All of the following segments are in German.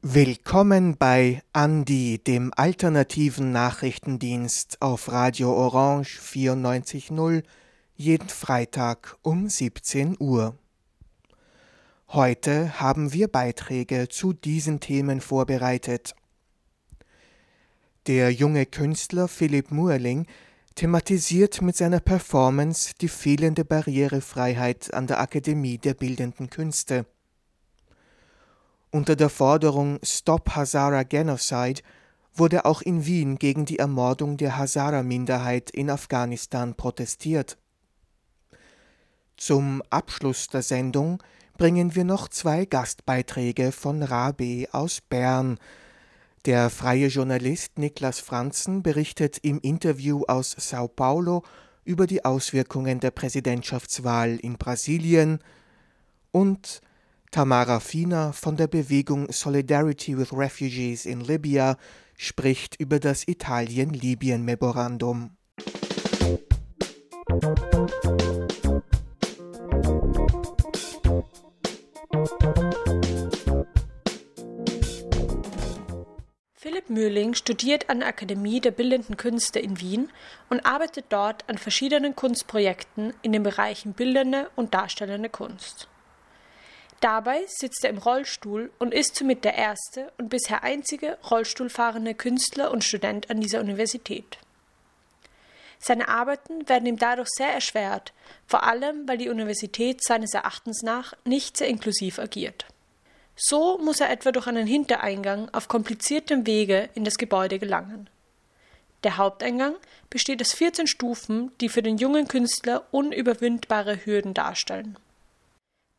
Willkommen bei Andi, dem alternativen Nachrichtendienst auf Radio Orange 94.0, jeden Freitag um 17 Uhr. Heute haben wir Beiträge zu diesen Themen vorbereitet. Der junge Künstler Philipp Muerling thematisiert mit seiner Performance die fehlende Barrierefreiheit an der Akademie der Bildenden Künste. Unter der Forderung Stop Hazara Genocide wurde auch in Wien gegen die Ermordung der Hazara-Minderheit in Afghanistan protestiert. Zum Abschluss der Sendung bringen wir noch zwei Gastbeiträge von Rabe aus Bern. Der freie Journalist Niklas Franzen berichtet im Interview aus Sao Paulo über die Auswirkungen der Präsidentschaftswahl in Brasilien und Tamara Fina von der Bewegung Solidarity with Refugees in Libya spricht über das Italien-Libyen-Memorandum. Philipp Mühling studiert an der Akademie der Bildenden Künste in Wien und arbeitet dort an verschiedenen Kunstprojekten in den Bereichen bildende und darstellende Kunst. Dabei sitzt er im Rollstuhl und ist somit der erste und bisher einzige Rollstuhlfahrende Künstler und Student an dieser Universität. Seine Arbeiten werden ihm dadurch sehr erschwert, vor allem weil die Universität seines Erachtens nach nicht sehr inklusiv agiert. So muss er etwa durch einen Hintereingang auf kompliziertem Wege in das Gebäude gelangen. Der Haupteingang besteht aus 14 Stufen, die für den jungen Künstler unüberwindbare Hürden darstellen.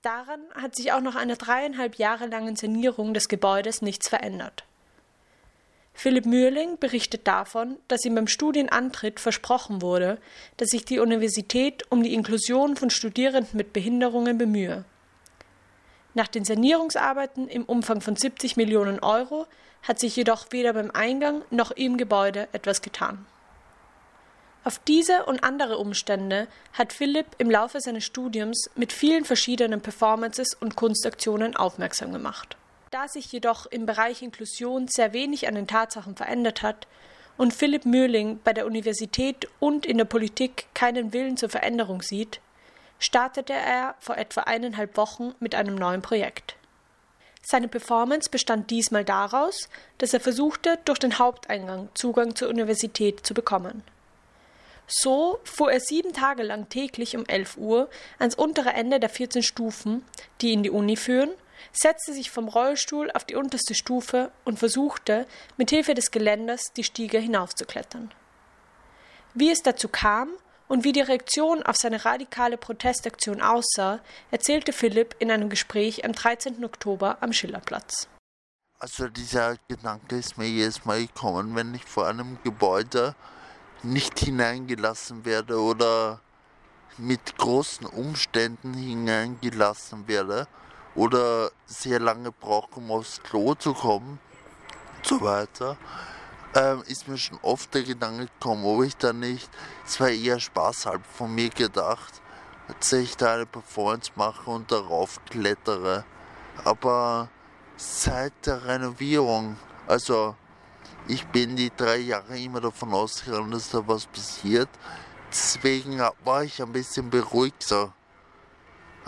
Daran hat sich auch nach einer dreieinhalb Jahre langen Sanierung des Gebäudes nichts verändert. Philipp Mührling berichtet davon, dass ihm beim Studienantritt versprochen wurde, dass sich die Universität um die Inklusion von Studierenden mit Behinderungen bemühe. Nach den Sanierungsarbeiten im Umfang von 70 Millionen Euro hat sich jedoch weder beim Eingang noch im Gebäude etwas getan. Auf diese und andere Umstände hat Philipp im Laufe seines Studiums mit vielen verschiedenen Performances und Kunstaktionen aufmerksam gemacht. Da sich jedoch im Bereich Inklusion sehr wenig an den Tatsachen verändert hat und Philipp Mühling bei der Universität und in der Politik keinen Willen zur Veränderung sieht, startete er vor etwa eineinhalb Wochen mit einem neuen Projekt. Seine Performance bestand diesmal daraus, dass er versuchte, durch den Haupteingang Zugang zur Universität zu bekommen. So fuhr er sieben Tage lang täglich um 11 Uhr ans untere Ende der 14 Stufen, die in die Uni führen, setzte sich vom Rollstuhl auf die unterste Stufe und versuchte, mit Hilfe des Geländers die Stiege hinaufzuklettern. Wie es dazu kam und wie die Reaktion auf seine radikale Protestaktion aussah, erzählte Philipp in einem Gespräch am 13. Oktober am Schillerplatz. Also dieser Gedanke ist mir jedes Mal gekommen, wenn ich vor einem Gebäude nicht hineingelassen werde oder mit großen Umständen hineingelassen werde oder sehr lange brauche, um aufs Klo zu kommen und so weiter, ähm, ist mir schon oft der Gedanke gekommen, ob ich da nicht, es war eher spaßhalb von mir gedacht, dass ich da eine Performance mache und darauf klettere. Aber seit der Renovierung, also ich bin die drei Jahre immer davon ausgegangen, dass da was passiert. Deswegen war ich ein bisschen beruhigter.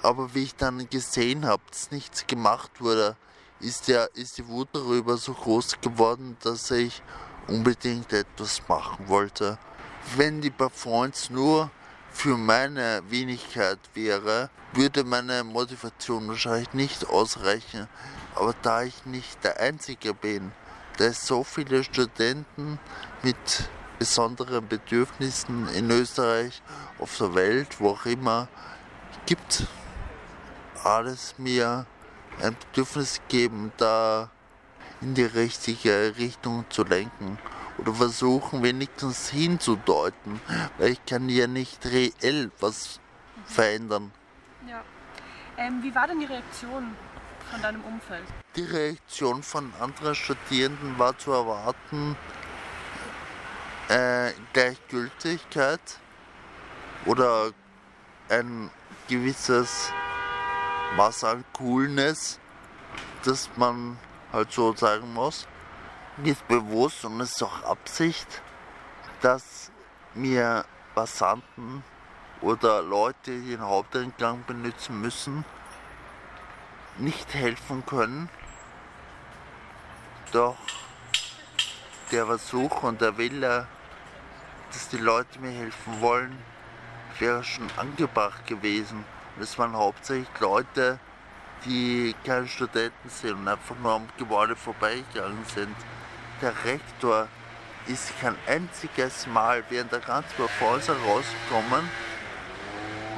Aber wie ich dann gesehen habe, dass nichts gemacht wurde, ist, der, ist die Wut darüber so groß geworden, dass ich unbedingt etwas machen wollte. Wenn die Performance nur für meine Wenigkeit wäre, würde meine Motivation wahrscheinlich nicht ausreichen. Aber da ich nicht der Einzige bin, dass es so viele Studenten mit besonderen Bedürfnissen in Österreich, auf der Welt, wo auch immer, gibt, alles mir ein Bedürfnis geben, da in die richtige Richtung zu lenken oder versuchen wenigstens hinzudeuten, weil ich kann ja nicht reell was verändern. Ja. Ähm, wie war denn die Reaktion von deinem Umfeld? Die Reaktion von anderen Studierenden war zu erwarten, äh, Gleichgültigkeit oder ein gewisses Maß an Coolness, das man halt so sagen muss. Mir ist bewusst und es ist auch Absicht, dass mir Passanten oder Leute, die den Haupteingang benutzen müssen, nicht helfen können. Doch der Versuch und der Wille, dass die Leute mir helfen wollen, wäre schon angebracht gewesen. Es waren hauptsächlich Leute, die keine Studenten sind und einfach nur am Gebäude vorbeigegangen sind. Der Rektor ist kein einziges Mal während der ganzen Performance rausgekommen,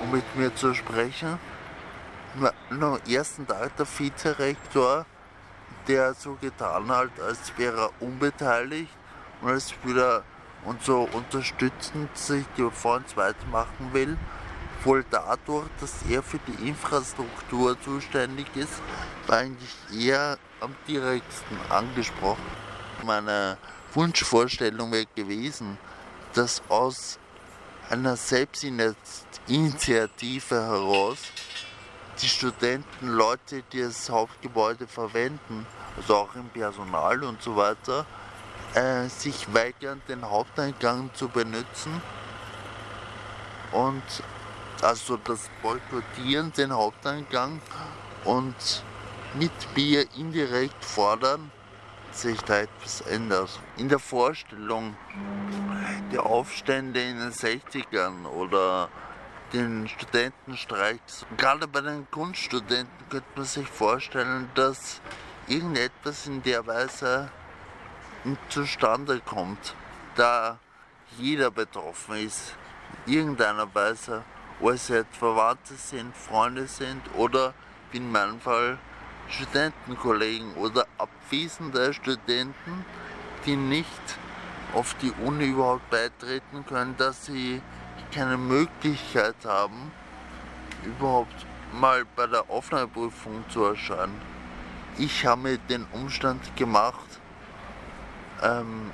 um mit mir zu sprechen. Nur, nur am ersten Tag der Vizerektor, der so getan hat, als wäre er unbeteiligt und als würde er und so unterstützend sich die Performance weitermachen will, wohl dadurch, dass er für die Infrastruktur zuständig ist, war eigentlich eher am direktsten angesprochen. Meine Wunschvorstellung wäre gewesen, dass aus einer Selbstinitiative heraus die Studenten, Leute, die das Hauptgebäude verwenden, also auch im Personal und so weiter, äh, sich weigern, den Haupteingang zu benutzen und also das Boykottieren, den Haupteingang und mit mir indirekt fordern, sich da etwas ändert. In der Vorstellung der Aufstände in den 60ern oder den Studentenstreiks, gerade bei den Kunststudenten könnte man sich vorstellen, dass irgendetwas in der Weise zustande kommt, da jeder betroffen ist, in irgendeiner Weise, ob es jetzt Verwandte sind, Freunde sind oder wie in meinem Fall Studentenkollegen oder abwesende Studenten, die nicht auf die Uni überhaupt beitreten können, dass sie keine Möglichkeit haben, überhaupt mal bei der Aufnahmeprüfung zu erscheinen. Ich habe mir den Umstand gemacht, ähm,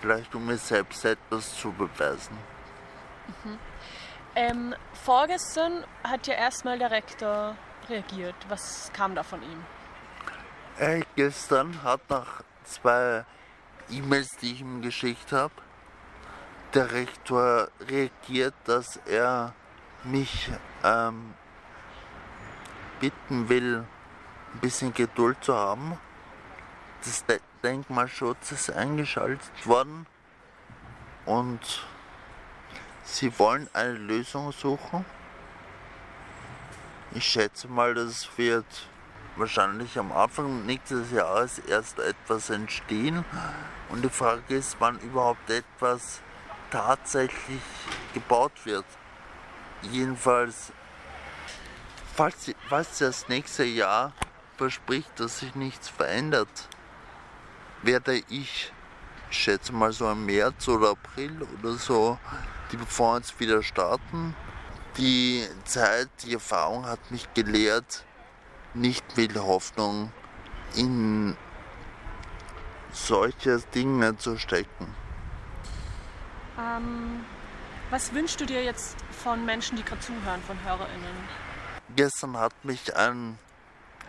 vielleicht um mir selbst etwas zu beweisen. Mhm. Ähm, vorgestern hat ja erstmal der Rektor reagiert. Was kam da von ihm? Äh, gestern hat nach zwei E-Mails, die ich ihm geschickt habe, der Rektor reagiert, dass er mich ähm, bitten will, ein bisschen Geduld zu haben. Das Denkmalschutz ist eingeschaltet worden und sie wollen eine Lösung suchen. Ich schätze mal, das wird wahrscheinlich am Anfang nächstes Jahres erst etwas entstehen. Und die Frage ist, wann überhaupt etwas tatsächlich gebaut wird. Jedenfalls, falls, falls das nächste Jahr verspricht, dass sich nichts verändert, werde ich, ich schätze mal so im März oder April oder so, die Performance wieder starten. Die Zeit, die Erfahrung hat mich gelehrt, nicht viel Hoffnung in solche Dinge zu stecken. Ähm, was wünschst du dir jetzt von Menschen, die gerade zuhören, von HörerInnen? Gestern hat mich ein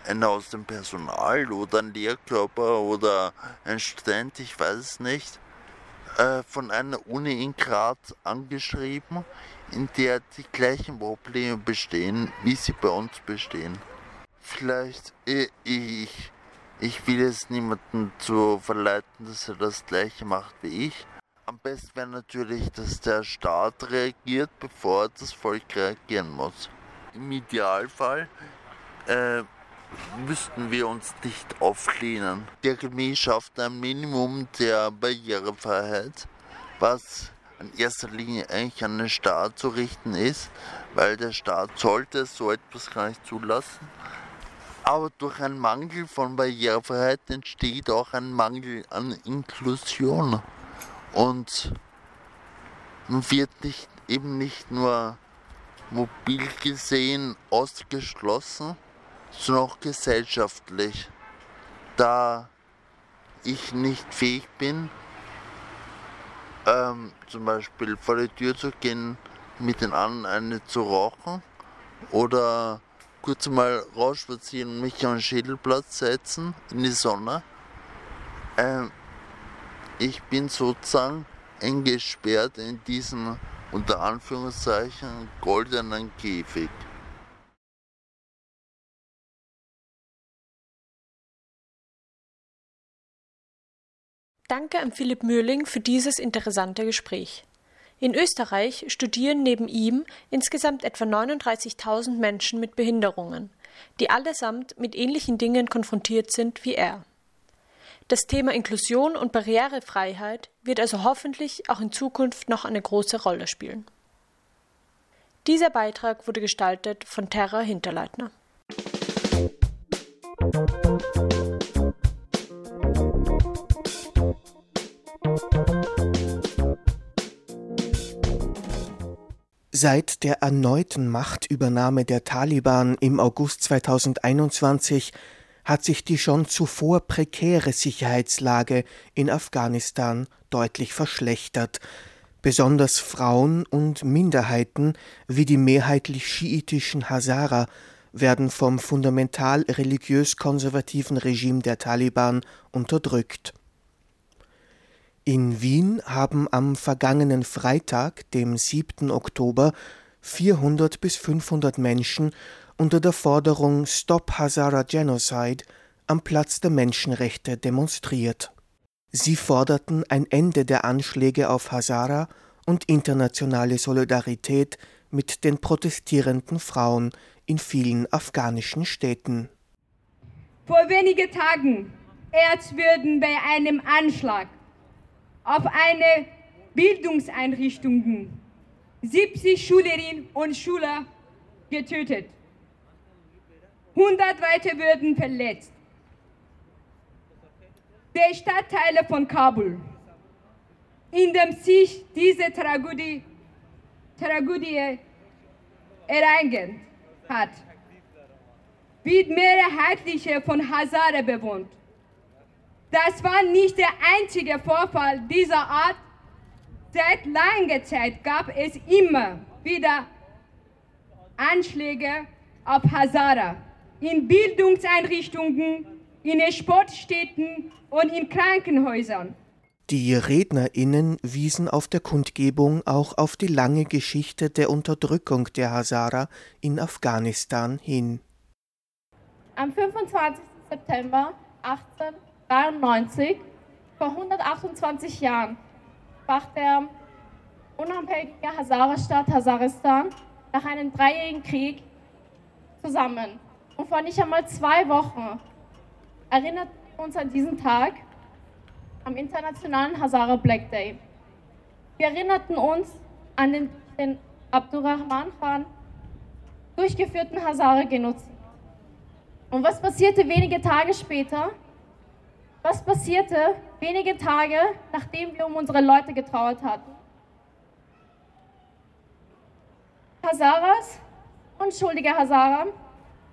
einer aus dem Personal oder ein Lehrkörper oder ein Student, ich weiß es nicht, äh, von einer Uni in Graz angeschrieben, in der die gleichen Probleme bestehen, wie sie bei uns bestehen. Vielleicht ich, ich will es niemanden zu verleiten, dass er das gleiche macht wie ich. Am besten wäre natürlich, dass der Staat reagiert, bevor das Volk reagieren muss. Im Idealfall äh, müssten wir uns nicht auflehnen. Die Akademie schafft ein Minimum der Barrierefreiheit, was in erster Linie eigentlich an den Staat zu richten ist, weil der Staat sollte so etwas gar nicht zulassen. Aber durch einen Mangel von Barrierefreiheit entsteht auch ein Mangel an Inklusion. Und man wird nicht, eben nicht nur mobil gesehen ausgeschlossen, sondern auch gesellschaftlich, da ich nicht fähig bin, ähm, zum Beispiel vor die Tür zu gehen, mit den anderen eine zu rauchen oder kurz mal rausspazieren und mich an den Schädelplatz setzen in die Sonne. Ähm, ich bin sozusagen eingesperrt in diesen unter Anführungszeichen goldenen Käfig. Danke an Philipp Möhling für dieses interessante Gespräch. In Österreich studieren neben ihm insgesamt etwa 39.000 Menschen mit Behinderungen, die allesamt mit ähnlichen Dingen konfrontiert sind wie er. Das Thema Inklusion und Barrierefreiheit wird also hoffentlich auch in Zukunft noch eine große Rolle spielen. Dieser Beitrag wurde gestaltet von Terra Hinterleitner. Seit der erneuten Machtübernahme der Taliban im August 2021 hat sich die schon zuvor prekäre Sicherheitslage in Afghanistan deutlich verschlechtert. Besonders Frauen und Minderheiten wie die mehrheitlich schiitischen Hazara werden vom fundamental religiös konservativen Regime der Taliban unterdrückt. In Wien haben am vergangenen Freitag, dem 7. Oktober, 400 bis 500 Menschen unter der Forderung Stop Hazara Genocide am Platz der Menschenrechte demonstriert. Sie forderten ein Ende der Anschläge auf Hazara und internationale Solidarität mit den protestierenden Frauen in vielen afghanischen Städten. Vor wenigen Tagen erst bei einem Anschlag auf eine Bildungseinrichtung 70 Schülerinnen und Schüler getötet. 100 weitere würden verletzt. Der Stadtteile von Kabul, in dem sich diese Tragödie, Tragödie ereignet hat, wird mehrheitlich von Hazare bewohnt. Das war nicht der einzige Vorfall dieser Art. Seit langer Zeit gab es immer wieder Anschläge auf Hazara in Bildungseinrichtungen, in Sportstätten und in Krankenhäusern. Die RednerInnen wiesen auf der Kundgebung auch auf die lange Geschichte der Unterdrückung der Hazara in Afghanistan hin. Am 25. September 18 1993, vor 128 Jahren, brach der unabhängige Hazara-Staat Hazaristan nach einem dreijährigen Krieg zusammen. Und vor nicht einmal zwei Wochen erinnert uns an diesen Tag am internationalen Hazara Black Day. Wir erinnerten uns an den, den Abdurrahman Khan durchgeführten Hazara-Genozid. Und was passierte wenige Tage später? Was passierte wenige Tage, nachdem wir um unsere Leute getrauert hatten? Hazaras, unschuldige Hazara,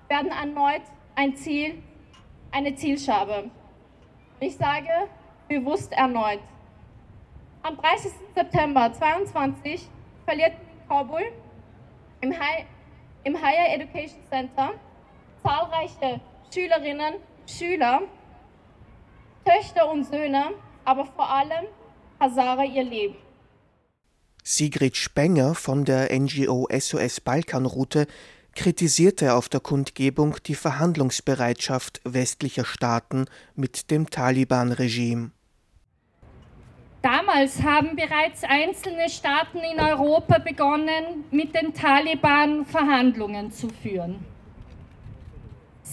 werden erneut ein Ziel, eine Zielscheibe. Ich sage bewusst erneut. Am 30. September 2022 verliert Kabul im, High, im Higher Education Center zahlreiche Schülerinnen, Schüler Töchter und Söhne, aber vor allem Hazara ihr Leben. Sigrid Spenger von der NGO SOS Balkanroute kritisierte auf der Kundgebung die Verhandlungsbereitschaft westlicher Staaten mit dem Taliban-Regime. Damals haben bereits einzelne Staaten in Europa begonnen, mit den Taliban Verhandlungen zu führen.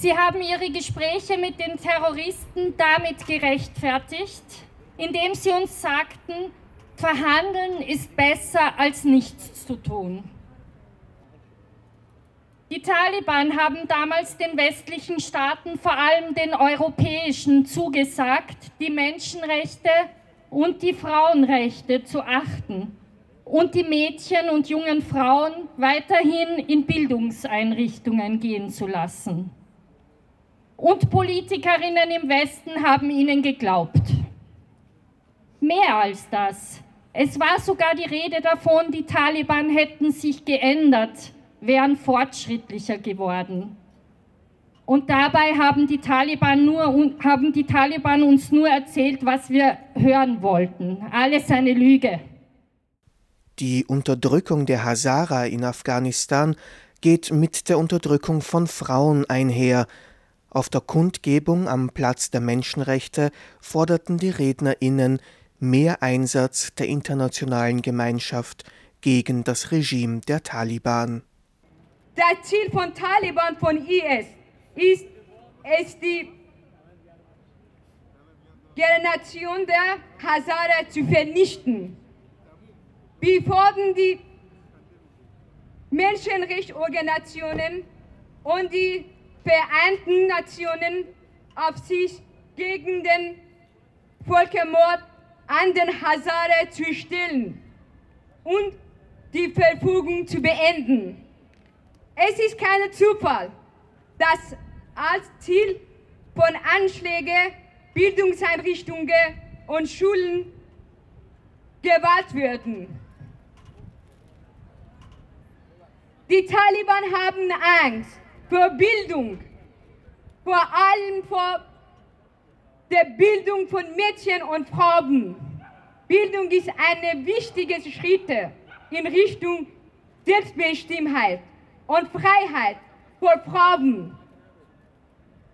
Sie haben ihre Gespräche mit den Terroristen damit gerechtfertigt, indem sie uns sagten, verhandeln ist besser als nichts zu tun. Die Taliban haben damals den westlichen Staaten, vor allem den europäischen, zugesagt, die Menschenrechte und die Frauenrechte zu achten und die Mädchen und jungen Frauen weiterhin in Bildungseinrichtungen gehen zu lassen und Politikerinnen im Westen haben ihnen geglaubt. Mehr als das. Es war sogar die Rede davon, die Taliban hätten sich geändert, wären fortschrittlicher geworden. Und dabei haben die, Taliban nur, haben die Taliban uns nur erzählt, was wir hören wollten. Alles eine Lüge. Die Unterdrückung der Hazara in Afghanistan geht mit der Unterdrückung von Frauen einher. Auf der Kundgebung am Platz der Menschenrechte forderten die Rednerinnen mehr Einsatz der internationalen Gemeinschaft gegen das Regime der Taliban. Das Ziel von Taliban, von IS, ist es, die Generation der Hazara zu vernichten. Wir fordern die Menschenrechtsorganisationen und die Vereinten Nationen auf sich gegen den Völkermord an den Hazara zu stellen und die Verfügung zu beenden. Es ist kein Zufall, dass als Ziel von Anschlägen Bildungseinrichtungen und Schulen gewählt werden. Die Taliban haben Angst vor Bildung, vor allem vor der Bildung von Mädchen und Frauen. Bildung ist ein wichtiger Schritt in Richtung Selbstbestimmtheit und Freiheit für Frauen.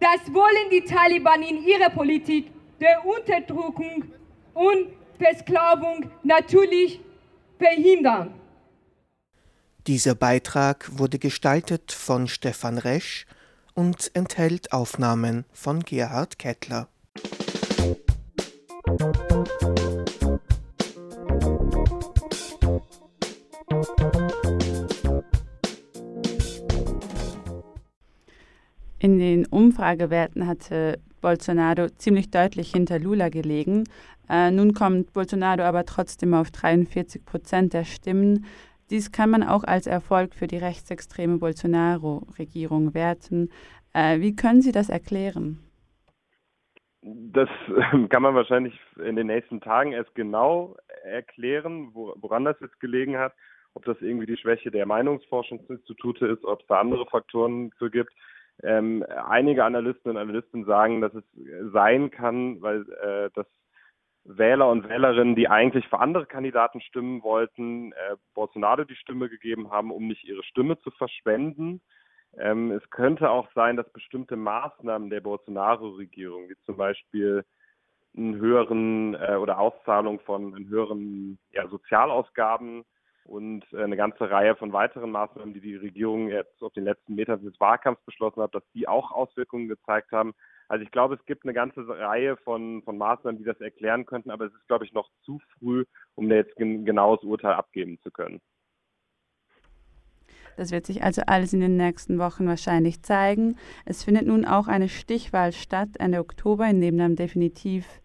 Das wollen die Taliban in ihrer Politik der Unterdrückung und Versklavung natürlich verhindern. Dieser Beitrag wurde gestaltet von Stefan Resch und enthält Aufnahmen von Gerhard Kettler. In den Umfragewerten hatte Bolsonaro ziemlich deutlich hinter Lula gelegen. Äh, nun kommt Bolsonaro aber trotzdem auf 43 Prozent der Stimmen. Dies kann man auch als Erfolg für die rechtsextreme Bolsonaro-Regierung werten. Äh, wie können Sie das erklären? Das kann man wahrscheinlich in den nächsten Tagen erst genau erklären, woran das jetzt gelegen hat. Ob das irgendwie die Schwäche der Meinungsforschungsinstitute ist, ob es da andere Faktoren für gibt. Ähm, einige Analysten und Analysten sagen, dass es sein kann, weil äh, das Wähler und Wählerinnen, die eigentlich für andere Kandidaten stimmen wollten, äh, Bolsonaro die Stimme gegeben haben, um nicht ihre Stimme zu verschwenden. Ähm, es könnte auch sein, dass bestimmte Maßnahmen der Bolsonaro-Regierung, wie zum Beispiel einen höheren äh, oder Auszahlung von höheren ja, Sozialausgaben und äh, eine ganze Reihe von weiteren Maßnahmen, die die Regierung jetzt auf den letzten Metern des Wahlkampfs beschlossen hat, dass die auch Auswirkungen gezeigt haben. Also ich glaube, es gibt eine ganze Reihe von, von Maßnahmen, die das erklären könnten, aber es ist, glaube ich, noch zu früh, um da jetzt ein genaues Urteil abgeben zu können. Das wird sich also alles in den nächsten Wochen wahrscheinlich zeigen. Es findet nun auch eine Stichwahl statt Ende Oktober, in dem dann definitiv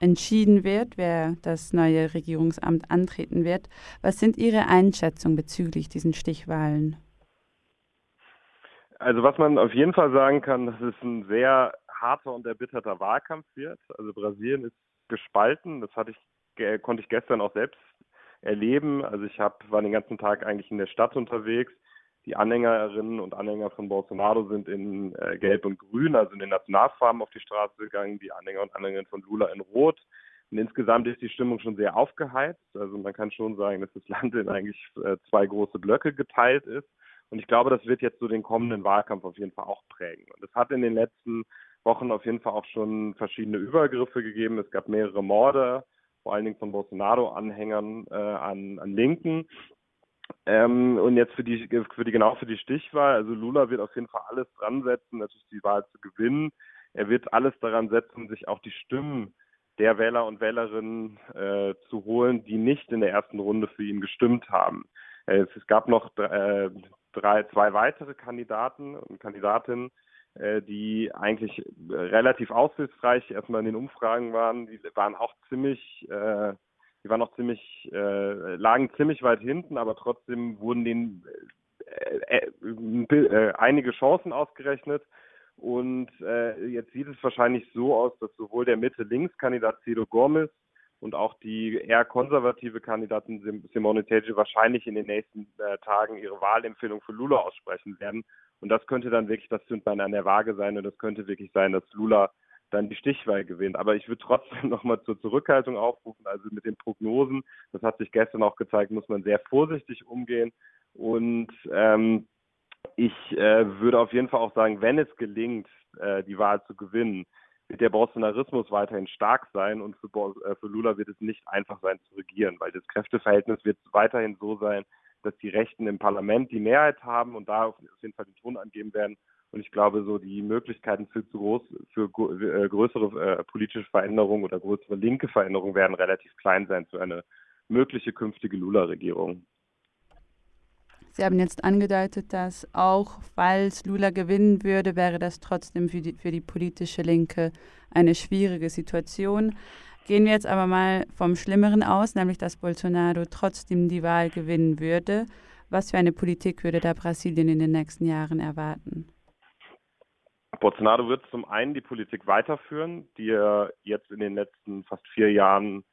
entschieden wird, wer das neue Regierungsamt antreten wird. Was sind Ihre Einschätzungen bezüglich diesen Stichwahlen? Also was man auf jeden Fall sagen kann, dass es ein sehr harter und erbitterter Wahlkampf wird. Also Brasilien ist gespalten. Das hatte ich, konnte ich gestern auch selbst erleben. Also ich hab, war den ganzen Tag eigentlich in der Stadt unterwegs. Die Anhängerinnen und Anhänger von Bolsonaro sind in äh, Gelb und Grün, also in den Nationalfarben, auf die Straße gegangen. Die Anhänger und Anhängerinnen von Lula in Rot. Und insgesamt ist die Stimmung schon sehr aufgeheizt. Also man kann schon sagen, dass das Land in eigentlich äh, zwei große Blöcke geteilt ist. Und ich glaube, das wird jetzt so den kommenden Wahlkampf auf jeden Fall auch prägen. Und es hat in den letzten Wochen auf jeden Fall auch schon verschiedene Übergriffe gegeben. Es gab mehrere Morde, vor allen Dingen von Bolsonaro-Anhängern äh, an, an Linken. Ähm, und jetzt für die, für die, genau für die Stichwahl, also Lula wird auf jeden Fall alles dran setzen, natürlich die Wahl zu gewinnen. Er wird alles daran setzen, sich auch die Stimmen der Wähler und Wählerinnen äh, zu holen, die nicht in der ersten Runde für ihn gestimmt haben. Äh, es, gab noch äh, drei, zwei weitere Kandidaten und Kandidatinnen, die eigentlich äh, relativ aussichtsreich erstmal in den Umfragen waren. Die waren auch ziemlich, äh, die waren auch ziemlich, äh, lagen ziemlich weit hinten, aber trotzdem wurden denen äh, äh, einige Chancen ausgerechnet. Und jetzt sieht es wahrscheinlich so aus, dass sowohl der Mitte-Links-Kandidat Ciro Gomez und auch die eher konservative Kandidatin Simone Tege wahrscheinlich in den nächsten äh, Tagen ihre Wahlempfehlung für Lula aussprechen werden. Und das könnte dann wirklich das Zündbein an der Waage sein und das könnte wirklich sein, dass Lula dann die Stichwahl gewinnt. Aber ich würde trotzdem nochmal zur Zurückhaltung aufrufen. Also mit den Prognosen, das hat sich gestern auch gezeigt, muss man sehr vorsichtig umgehen. Und ähm, ich äh, würde auf jeden Fall auch sagen, wenn es gelingt, äh, die Wahl zu gewinnen, wird der Bolsonarismus weiterhin stark sein und für, äh, für Lula wird es nicht einfach sein zu regieren, weil das Kräfteverhältnis wird weiterhin so sein, dass die Rechten im Parlament die Mehrheit haben und da auf jeden Fall den Ton angeben werden. Und ich glaube, so die Möglichkeiten für, zu groß, für äh, größere äh, politische Veränderungen oder größere linke Veränderungen werden relativ klein sein für eine mögliche künftige Lula-Regierung. Sie haben jetzt angedeutet, dass auch falls Lula gewinnen würde, wäre das trotzdem für die, für die politische Linke eine schwierige Situation. Gehen wir jetzt aber mal vom Schlimmeren aus, nämlich dass Bolsonaro trotzdem die Wahl gewinnen würde. Was für eine Politik würde da Brasilien in den nächsten Jahren erwarten? Bolsonaro wird zum einen die Politik weiterführen, die er jetzt in den letzten fast vier Jahren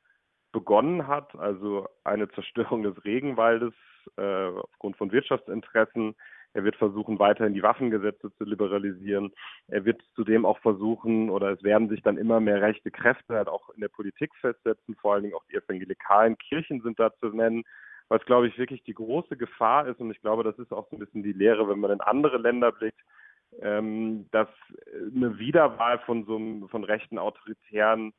begonnen hat, also eine Zerstörung des Regenwaldes äh, aufgrund von Wirtschaftsinteressen. Er wird versuchen, weiterhin die Waffengesetze zu liberalisieren. Er wird zudem auch versuchen, oder es werden sich dann immer mehr rechte Kräfte halt auch in der Politik festsetzen. Vor allen Dingen auch die evangelikalen Kirchen sind da zu nennen, was, glaube ich, wirklich die große Gefahr ist. Und ich glaube, das ist auch so ein bisschen die Lehre, wenn man in andere Länder blickt, ähm, dass eine Wiederwahl von so einem, von rechten Autoritären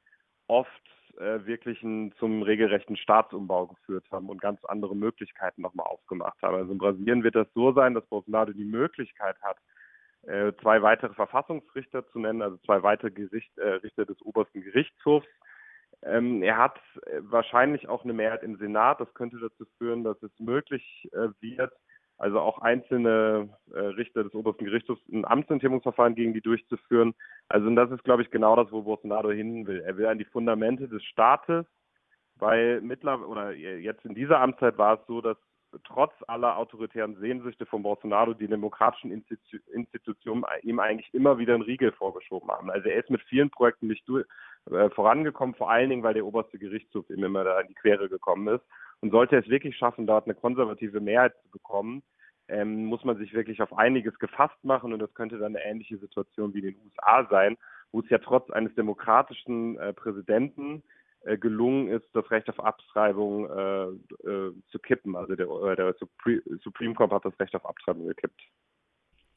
oft äh, wirklich einen, zum regelrechten Staatsumbau geführt haben und ganz andere Möglichkeiten nochmal aufgemacht haben. Also in Brasilien wird das so sein, dass Bolsonaro die Möglichkeit hat, äh, zwei weitere Verfassungsrichter zu nennen, also zwei weitere Gericht, äh, Richter des obersten Gerichtshofs. Ähm, er hat äh, wahrscheinlich auch eine Mehrheit im Senat. Das könnte dazu führen, dass es möglich äh, wird, also auch einzelne äh, Richter des obersten Gerichtshofs ein Amtsenthebungsverfahren gegen die durchzuführen. Also das ist, glaube ich, genau das, wo Bolsonaro hin will. Er will an die Fundamente des Staates, weil mittlerweile oder jetzt in dieser Amtszeit war es so, dass trotz aller autoritären Sehnsüchte von Bolsonaro die demokratischen Institu Institutionen ihm eigentlich immer wieder einen Riegel vorgeschoben haben. Also er ist mit vielen Projekten nicht durch, äh, vorangekommen, vor allen Dingen, weil der oberste Gerichtshof ihm immer da in die Quere gekommen ist. Und sollte er es wirklich schaffen, dort eine konservative Mehrheit zu bekommen, ähm, muss man sich wirklich auf einiges gefasst machen und das könnte dann eine ähnliche Situation wie in den USA sein, wo es ja trotz eines demokratischen äh, Präsidenten äh, gelungen ist, das Recht auf Abtreibung äh, äh zu kippen. Also der, äh, der Supreme Court hat das Recht auf Abtreibung gekippt.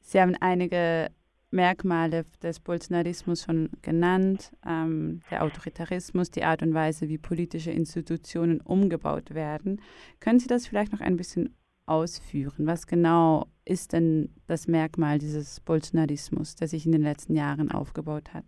Sie haben einige Merkmale des Bolsonarismus schon genannt, ähm, der Autoritarismus, die Art und Weise, wie politische Institutionen umgebaut werden. Können Sie das vielleicht noch ein bisschen ausführen? Was genau ist denn das Merkmal dieses Bolsonarismus, der sich in den letzten Jahren aufgebaut hat?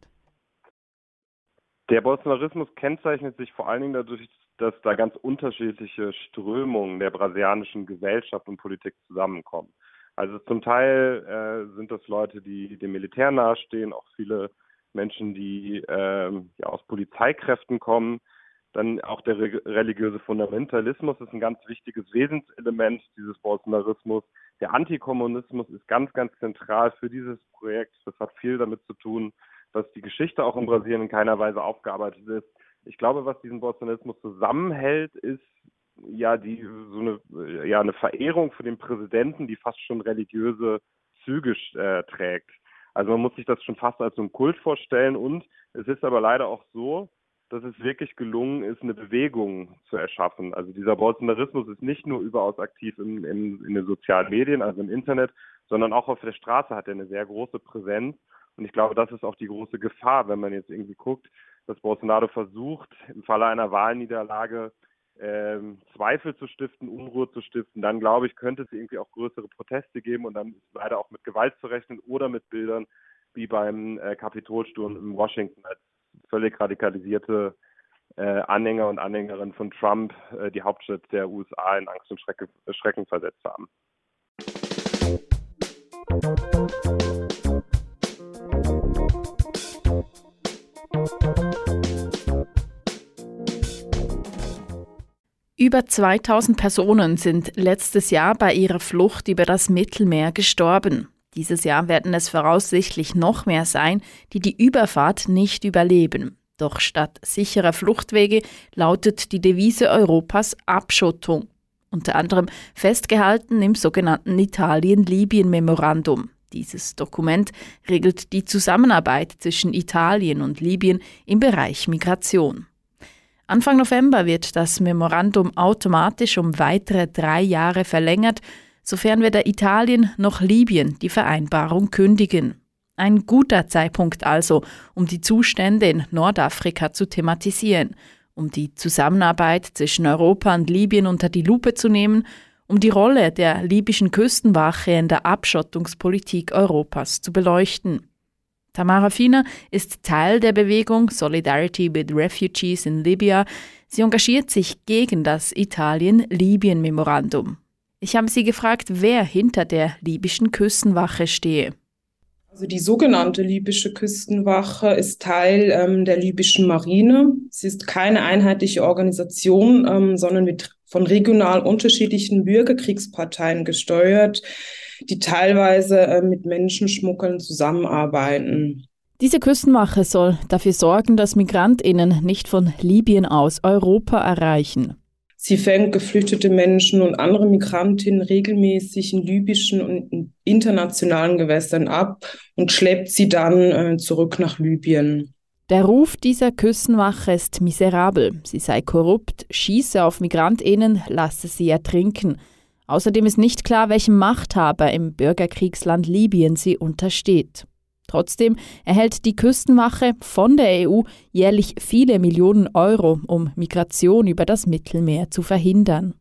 Der Bolsonarismus kennzeichnet sich vor allen Dingen dadurch, dass da ganz unterschiedliche Strömungen der brasilianischen Gesellschaft und Politik zusammenkommen. Also zum Teil äh, sind das Leute, die dem Militär nahestehen, auch viele Menschen, die äh, ja, aus Polizeikräften kommen. Dann auch der re religiöse Fundamentalismus ist ein ganz wichtiges Wesenselement dieses Bolsonarismus. Der Antikommunismus ist ganz, ganz zentral für dieses Projekt. Das hat viel damit zu tun, dass die Geschichte auch in Brasilien in keiner Weise aufgearbeitet ist. Ich glaube, was diesen Bolsonarismus zusammenhält, ist ja die so eine ja eine Verehrung für den Präsidenten, die fast schon religiöse Züge äh, trägt. Also man muss sich das schon fast als so einen Kult vorstellen und es ist aber leider auch so, dass es wirklich gelungen ist, eine Bewegung zu erschaffen. Also dieser Bolsonarismus ist nicht nur überaus aktiv in, in, in den sozialen Medien, also im Internet, sondern auch auf der Straße hat er eine sehr große Präsenz. Und ich glaube, das ist auch die große Gefahr, wenn man jetzt irgendwie guckt, dass Bolsonaro versucht, im Falle einer Wahlniederlage ähm, Zweifel zu stiften, Unruhe zu stiften, dann glaube ich, könnte es irgendwie auch größere Proteste geben und dann ist leider auch mit Gewalt zu rechnen oder mit Bildern wie beim äh, Kapitolsturm in Washington, als völlig radikalisierte äh, Anhänger und Anhängerinnen von Trump äh, die Hauptstadt der USA in Angst und Schrecken, Schrecken versetzt haben. Über 2000 Personen sind letztes Jahr bei ihrer Flucht über das Mittelmeer gestorben. Dieses Jahr werden es voraussichtlich noch mehr sein, die die Überfahrt nicht überleben. Doch statt sicherer Fluchtwege lautet die Devise Europas Abschottung. Unter anderem festgehalten im sogenannten Italien-Libyen-Memorandum. Dieses Dokument regelt die Zusammenarbeit zwischen Italien und Libyen im Bereich Migration. Anfang November wird das Memorandum automatisch um weitere drei Jahre verlängert, sofern weder Italien noch Libyen die Vereinbarung kündigen. Ein guter Zeitpunkt also, um die Zustände in Nordafrika zu thematisieren, um die Zusammenarbeit zwischen Europa und Libyen unter die Lupe zu nehmen, um die Rolle der libyschen Küstenwache in der Abschottungspolitik Europas zu beleuchten. Tamara Fina ist Teil der Bewegung Solidarity with Refugees in Libya. Sie engagiert sich gegen das Italien-Libyen-Memorandum. Ich habe sie gefragt, wer hinter der libyschen Küstenwache stehe. Also die sogenannte libysche Küstenwache ist Teil ähm, der libyschen Marine. Sie ist keine einheitliche Organisation, ähm, sondern wird von regional unterschiedlichen Bürgerkriegsparteien gesteuert, die teilweise äh, mit Menschenschmuggeln zusammenarbeiten. Diese Küstenwache soll dafür sorgen, dass Migrantinnen nicht von Libyen aus Europa erreichen. Sie fängt geflüchtete Menschen und andere Migrantinnen regelmäßig in libyschen und internationalen Gewässern ab und schleppt sie dann äh, zurück nach Libyen. Der Ruf dieser Küstenwache ist miserabel. Sie sei korrupt, schieße auf Migrantinnen, lasse sie ertrinken. Außerdem ist nicht klar, welchem Machthaber im Bürgerkriegsland Libyen sie untersteht. Trotzdem erhält die Küstenwache von der EU jährlich viele Millionen Euro, um Migration über das Mittelmeer zu verhindern.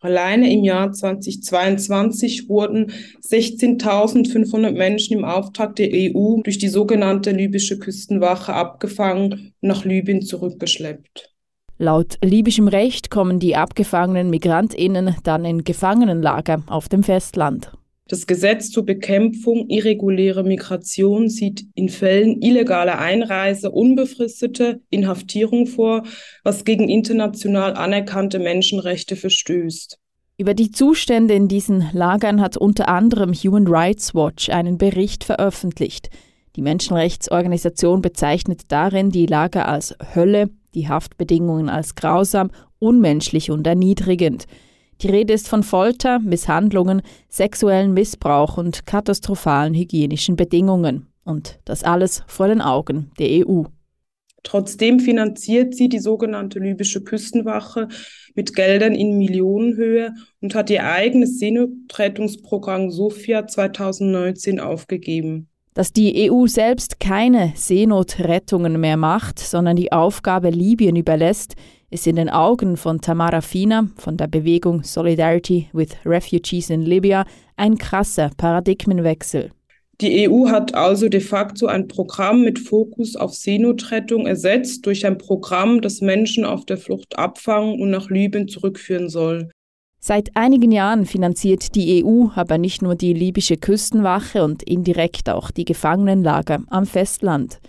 Alleine im Jahr 2022 wurden 16.500 Menschen im Auftrag der EU durch die sogenannte libysche Küstenwache abgefangen und nach Libyen zurückgeschleppt. Laut libyschem Recht kommen die abgefangenen Migrantinnen dann in Gefangenenlager auf dem Festland. Das Gesetz zur Bekämpfung irregulärer Migration sieht in Fällen illegaler Einreise unbefristete Inhaftierung vor, was gegen international anerkannte Menschenrechte verstößt. Über die Zustände in diesen Lagern hat unter anderem Human Rights Watch einen Bericht veröffentlicht. Die Menschenrechtsorganisation bezeichnet darin die Lager als Hölle, die Haftbedingungen als grausam, unmenschlich und erniedrigend. Die Rede ist von Folter, Misshandlungen, sexuellen Missbrauch und katastrophalen hygienischen Bedingungen. Und das alles vor den Augen der EU. Trotzdem finanziert sie die sogenannte libysche Küstenwache mit Geldern in Millionenhöhe und hat ihr eigenes Seenotrettungsprogramm Sophia 2019 aufgegeben. Dass die EU selbst keine Seenotrettungen mehr macht, sondern die Aufgabe Libyen überlässt, ist in den Augen von Tamara Fina von der Bewegung Solidarity with Refugees in Libya ein krasser Paradigmenwechsel. Die EU hat also de facto ein Programm mit Fokus auf Seenotrettung ersetzt durch ein Programm, das Menschen auf der Flucht abfangen und nach Libyen zurückführen soll. Seit einigen Jahren finanziert die EU aber nicht nur die libysche Küstenwache und indirekt auch die Gefangenenlager am Festland.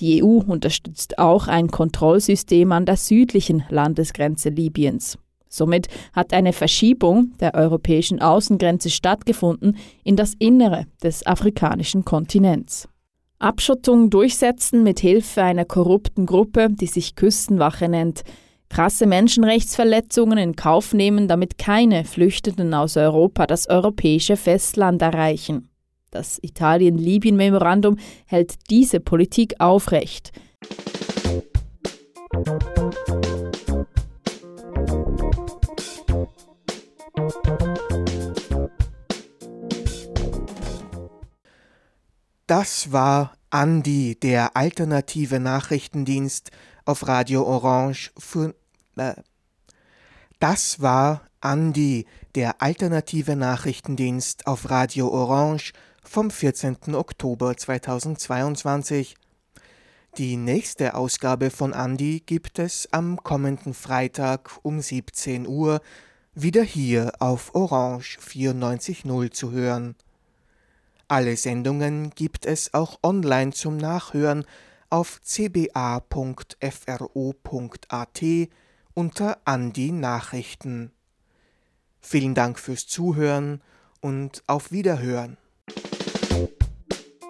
Die EU unterstützt auch ein Kontrollsystem an der südlichen Landesgrenze Libyens. Somit hat eine Verschiebung der europäischen Außengrenze stattgefunden in das Innere des afrikanischen Kontinents. Abschottung durchsetzen mit Hilfe einer korrupten Gruppe, die sich Küstenwache nennt, krasse Menschenrechtsverletzungen in Kauf nehmen, damit keine Flüchtenden aus Europa das europäische Festland erreichen. Das Italien-Libyen-Memorandum hält diese Politik aufrecht. Das war Andi, der alternative Nachrichtendienst auf Radio Orange für. Äh, das war Andi, der alternative Nachrichtendienst auf Radio Orange vom 14. Oktober 2022. Die nächste Ausgabe von Andi gibt es am kommenden Freitag um 17 Uhr wieder hier auf Orange 94.0 zu hören. Alle Sendungen gibt es auch online zum Nachhören auf cba.fro.at unter Andi Nachrichten. Vielen Dank fürs Zuhören und auf Wiederhören.